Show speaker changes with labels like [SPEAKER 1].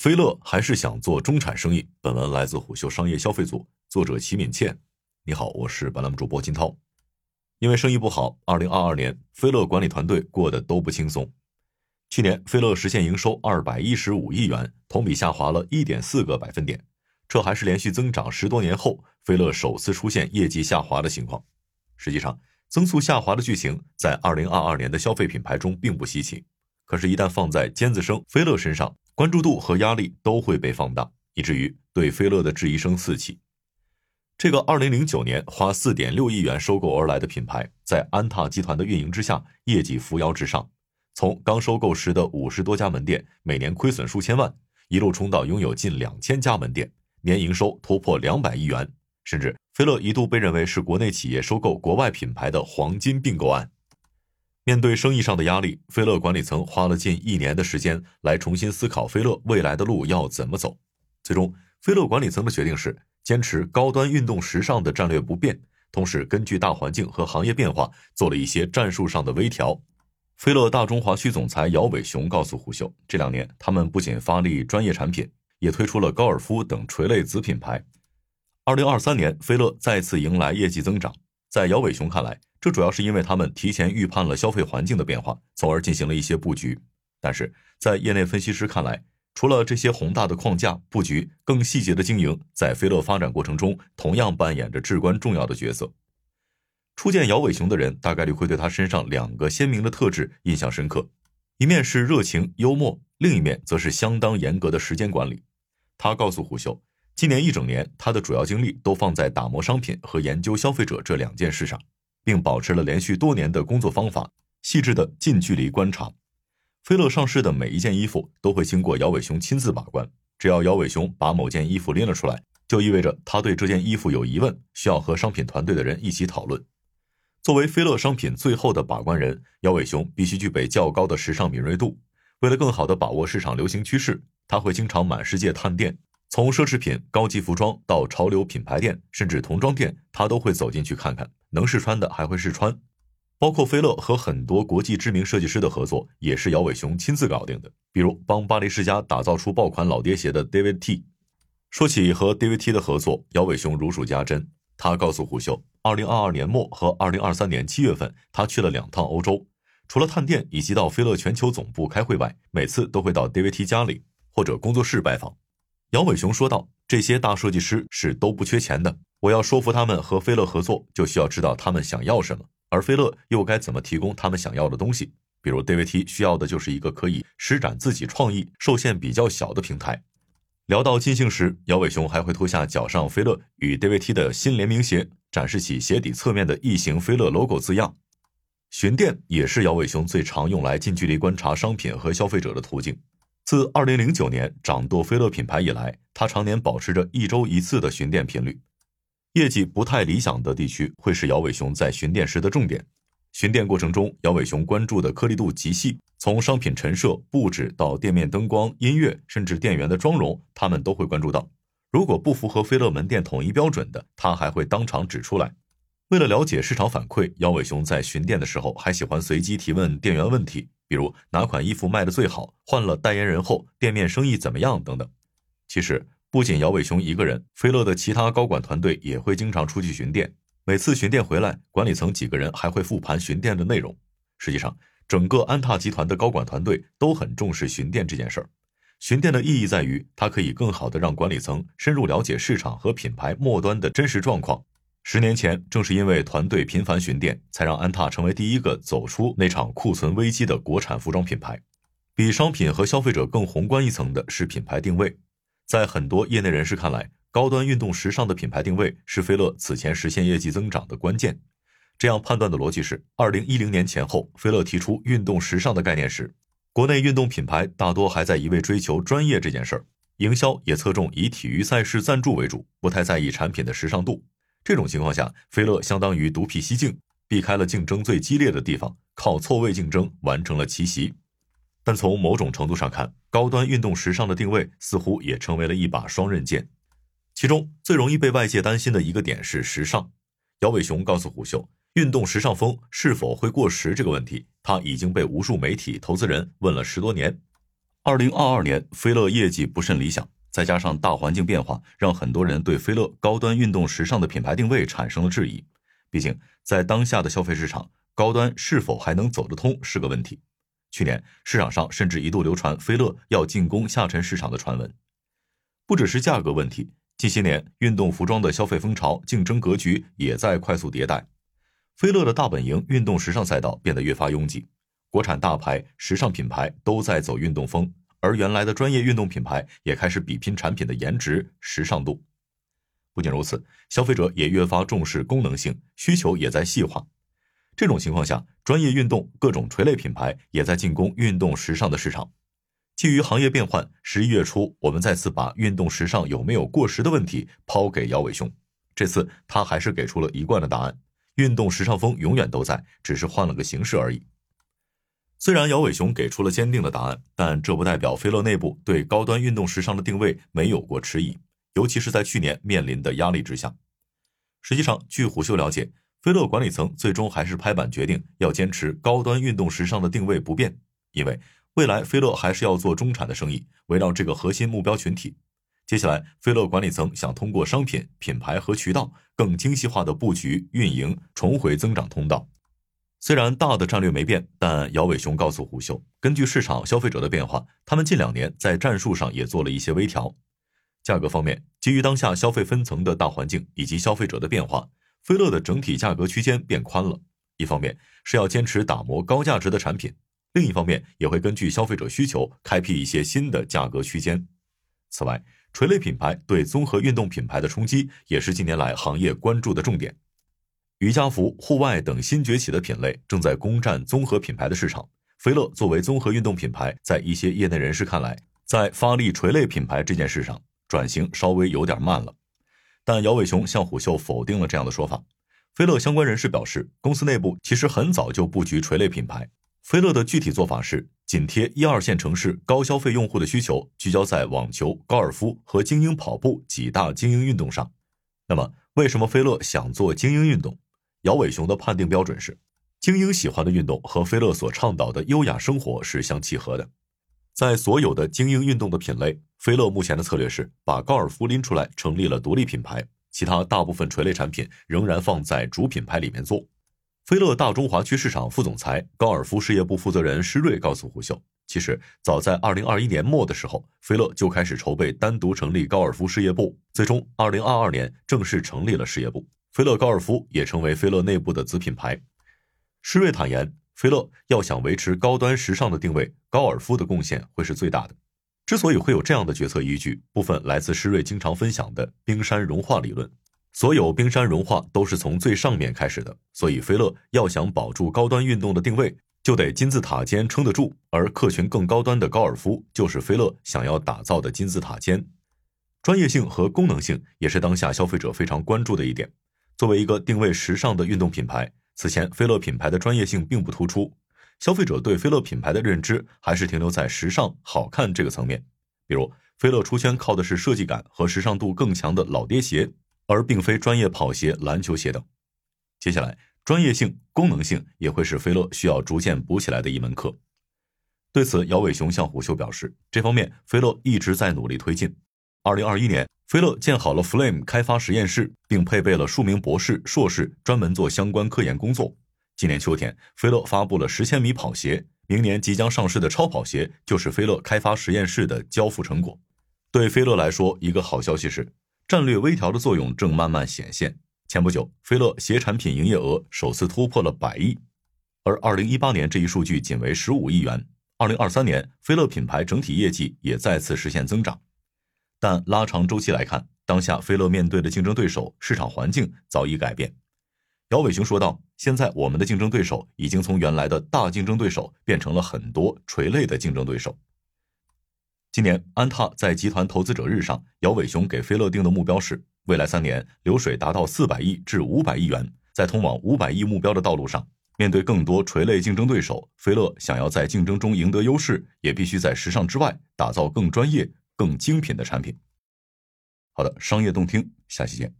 [SPEAKER 1] 菲乐还是想做中产生意。本文来自虎嗅商业消费组，作者齐敏倩。你好，我是本栏目主播金涛。因为生意不好，二零二二年菲乐管理团队过得都不轻松。去年菲乐实现营收二百一十五亿元，同比下滑了一点四个百分点。这还是连续增长十多年后，菲乐首次出现业绩下滑的情况。实际上，增速下滑的剧情在二零二二年的消费品牌中并不稀奇。可是，一旦放在尖子生菲乐身上，关注度和压力都会被放大，以至于对菲乐的质疑声四起。这个二零零九年花四点六亿元收购而来的品牌，在安踏集团的运营之下，业绩扶摇直上。从刚收购时的五十多家门店，每年亏损数千万，一路冲到拥有近两千家门店，年营收突破两百亿元，甚至菲乐一度被认为是国内企业收购国外品牌的黄金并购案。面对生意上的压力，菲乐管理层花了近一年的时间来重新思考菲乐未来的路要怎么走。最终，菲乐管理层的决定是坚持高端运动时尚的战略不变，同时根据大环境和行业变化做了一些战术上的微调。菲乐大中华区总裁姚伟雄告诉胡秀，这两年他们不仅发力专业产品，也推出了高尔夫等垂类子品牌。二零二三年，菲乐再次迎来业绩增长。在姚伟雄看来，这主要是因为他们提前预判了消费环境的变化，从而进行了一些布局。但是在业内分析师看来，除了这些宏大的框架布局，更细节的经营在飞乐发展过程中同样扮演着至关重要的角色。初见姚伟雄的人，大概率会对他身上两个鲜明的特质印象深刻：一面是热情幽默，另一面则是相当严格的时间管理。他告诉虎嗅。今年一整年，他的主要精力都放在打磨商品和研究消费者这两件事上，并保持了连续多年的工作方法，细致的近距离观察。菲乐上市的每一件衣服都会经过姚伟雄亲自把关，只要姚伟雄把某件衣服拎了出来，就意味着他对这件衣服有疑问，需要和商品团队的人一起讨论。作为菲乐商品最后的把关人，姚伟雄必须具备较高的时尚敏锐度。为了更好的把握市场流行趋势，他会经常满世界探店。从奢侈品、高级服装到潮流品牌店，甚至童装店，他都会走进去看看，能试穿的还会试穿。包括菲乐和很多国际知名设计师的合作，也是姚伟雄亲自搞定的。比如帮巴黎世家打造出爆款老爹鞋的 David T。说起和 David T 的合作，姚伟雄如数家珍。他告诉虎嗅，二零二二年末和二零二三年七月份，他去了两趟欧洲，除了探店以及到菲乐全球总部开会外，每次都会到 David T 家里或者工作室拜访。姚伟雄说道：“这些大设计师是都不缺钱的，我要说服他们和飞乐合作，就需要知道他们想要什么，而飞乐又该怎么提供他们想要的东西。比如 DVT 需要的就是一个可以施展自己创意、受限比较小的平台。”聊到尽兴时，姚伟雄还会脱下脚上飞乐与 DVT 的新联名鞋，展示起鞋底侧面的异形飞乐 logo 字样。巡店也是姚伟雄最常用来近距离观察商品和消费者的途径。自二零零九年掌舵飞乐品牌以来，他常年保持着一周一次的巡店频率。业绩不太理想的地区会是姚伟雄在巡店时的重点。巡店过程中，姚伟雄关注的颗粒度极细，从商品陈设、布置到店面灯光、音乐，甚至店员的妆容，他们都会关注到。如果不符合飞乐门店统一标准的，他还会当场指出来。为了了解市场反馈，姚伟雄在巡店的时候还喜欢随机提问店员问题。比如哪款衣服卖的最好？换了代言人后，店面生意怎么样？等等。其实不仅姚伟雄一个人，飞乐的其他高管团队也会经常出去巡店。每次巡店回来，管理层几个人还会复盘巡店的内容。实际上，整个安踏集团的高管团队都很重视巡店这件事儿。巡店的意义在于，它可以更好的让管理层深入了解市场和品牌末端的真实状况。十年前，正是因为团队频繁巡店，才让安踏成为第一个走出那场库存危机的国产服装品牌。比商品和消费者更宏观一层的是品牌定位。在很多业内人士看来，高端运动时尚的品牌定位是菲乐此前实现业绩增长的关键。这样判断的逻辑是：二零一零年前后，菲乐提出运动时尚的概念时，国内运动品牌大多还在一味追求专业这件事儿，营销也侧重以体育赛事赞助为主，不太在意产品的时尚度。这种情况下，菲乐相当于独辟蹊径，避开了竞争最激烈的地方，靠错位竞争完成了奇袭。但从某种程度上看，高端运动时尚的定位似乎也成为了一把双刃剑。其中最容易被外界担心的一个点是时尚。姚伟雄告诉虎嗅，运动时尚风是否会过时这个问题，他已经被无数媒体投资人问了十多年。二零二二年，菲乐业绩不甚理想，再加上大环境变化，让很多人对菲乐高端运动时尚的品牌定位产生了质疑。毕竟，在当下的消费市场，高端是否还能走得通是个问题。去年市场上甚至一度流传菲乐要进攻下沉市场的传闻。不只是价格问题，近些年运动服装的消费风潮、竞争格局也在快速迭代。菲乐的大本营运动时尚赛道变得越发拥挤。国产大牌、时尚品牌都在走运动风，而原来的专业运动品牌也开始比拼产品的颜值、时尚度。不仅如此，消费者也越发重视功能性，需求也在细化。这种情况下，专业运动各种垂类品牌也在进攻运动时尚的市场。基于行业变换，十一月初我们再次把运动时尚有没有过时的问题抛给姚伟雄。这次他还是给出了一贯的答案：运动时尚风永远都在，只是换了个形式而已。虽然姚伟雄给出了坚定的答案，但这不代表菲乐内部对高端运动时尚的定位没有过迟疑，尤其是在去年面临的压力之下。实际上，据虎嗅了解，菲乐管理层最终还是拍板决定要坚持高端运动时尚的定位不变，因为未来菲乐还是要做中产的生意，围绕这个核心目标群体。接下来，菲乐管理层想通过商品、品牌和渠道更精细化的布局运营，重回增长通道。虽然大的战略没变，但姚伟雄告诉虎嗅，根据市场消费者的变化，他们近两年在战术上也做了一些微调。价格方面，基于当下消费分层的大环境以及消费者的变化，斐乐的整体价格区间变宽了。一方面是要坚持打磨高价值的产品，另一方面也会根据消费者需求开辟一些新的价格区间。此外，垂类品牌对综合运动品牌的冲击，也是近年来行业关注的重点。瑜伽服、户外等新崛起的品类正在攻占综合品牌的市场。斐乐作为综合运动品牌，在一些业内人士看来，在发力垂类品牌这件事上转型稍微有点慢了。但姚伟雄向虎嗅否定了这样的说法。菲乐相关人士表示，公司内部其实很早就布局垂类品牌。菲乐的具体做法是紧贴一二线城市高消费用户的需求，聚焦在网球、高尔夫和精英跑步几大精英运动上。那么，为什么菲乐想做精英运动？姚伟雄的判定标准是，精英喜欢的运动和菲乐所倡导的优雅生活是相契合的。在所有的精英运动的品类，菲乐目前的策略是把高尔夫拎出来成立了独立品牌，其他大部分垂类产品仍然放在主品牌里面做。菲乐大中华区市场副总裁、高尔夫事业部负责人施瑞告诉胡秀，其实早在二零二一年末的时候，菲乐就开始筹备单独成立高尔夫事业部，最终二零二二年正式成立了事业部。菲乐高尔夫也成为菲乐内部的子品牌。施瑞坦言，菲乐要想维持高端时尚的定位，高尔夫的贡献会是最大的。之所以会有这样的决策依据，部分来自施瑞经常分享的冰山融化理论。所有冰山融化都是从最上面开始的，所以菲乐要想保住高端运动的定位，就得金字塔尖撑得住。而客群更高端的高尔夫，就是菲乐想要打造的金字塔尖。专业性和功能性也是当下消费者非常关注的一点。作为一个定位时尚的运动品牌，此前菲乐品牌的专业性并不突出，消费者对菲乐品牌的认知还是停留在时尚好看这个层面。比如，菲乐出圈靠的是设计感和时尚度更强的老爹鞋，而并非专业跑鞋、篮球鞋等。接下来，专业性、功能性也会是菲乐需要逐渐补起来的一门课。对此，姚伟雄向虎嗅表示，这方面菲乐一直在努力推进。二零二一年。菲乐建好了 Flame 开发实验室，并配备了数名博士、硕士，专门做相关科研工作。今年秋天，菲乐发布了十千米跑鞋，明年即将上市的超跑鞋就是菲乐开发实验室的交付成果。对菲乐来说，一个好消息是，战略微调的作用正慢慢显现。前不久，菲乐鞋产品营业额首次突破了百亿，而二零一八年这一数据仅为十五亿元。二零二三年，菲乐品牌整体业绩也再次实现增长。但拉长周期来看，当下菲乐面对的竞争对手、市场环境早已改变。姚伟雄说道：“现在我们的竞争对手已经从原来的大竞争对手变成了很多垂类的竞争对手。”今年安踏在集团投资者日上，姚伟雄给菲乐定的目标是：未来三年流水达到四百亿至五百亿元。在通往五百亿目标的道路上，面对更多垂类竞争对手，菲乐想要在竞争中赢得优势，也必须在时尚之外打造更专业。更精品的产品。好的，商业动听，下期见。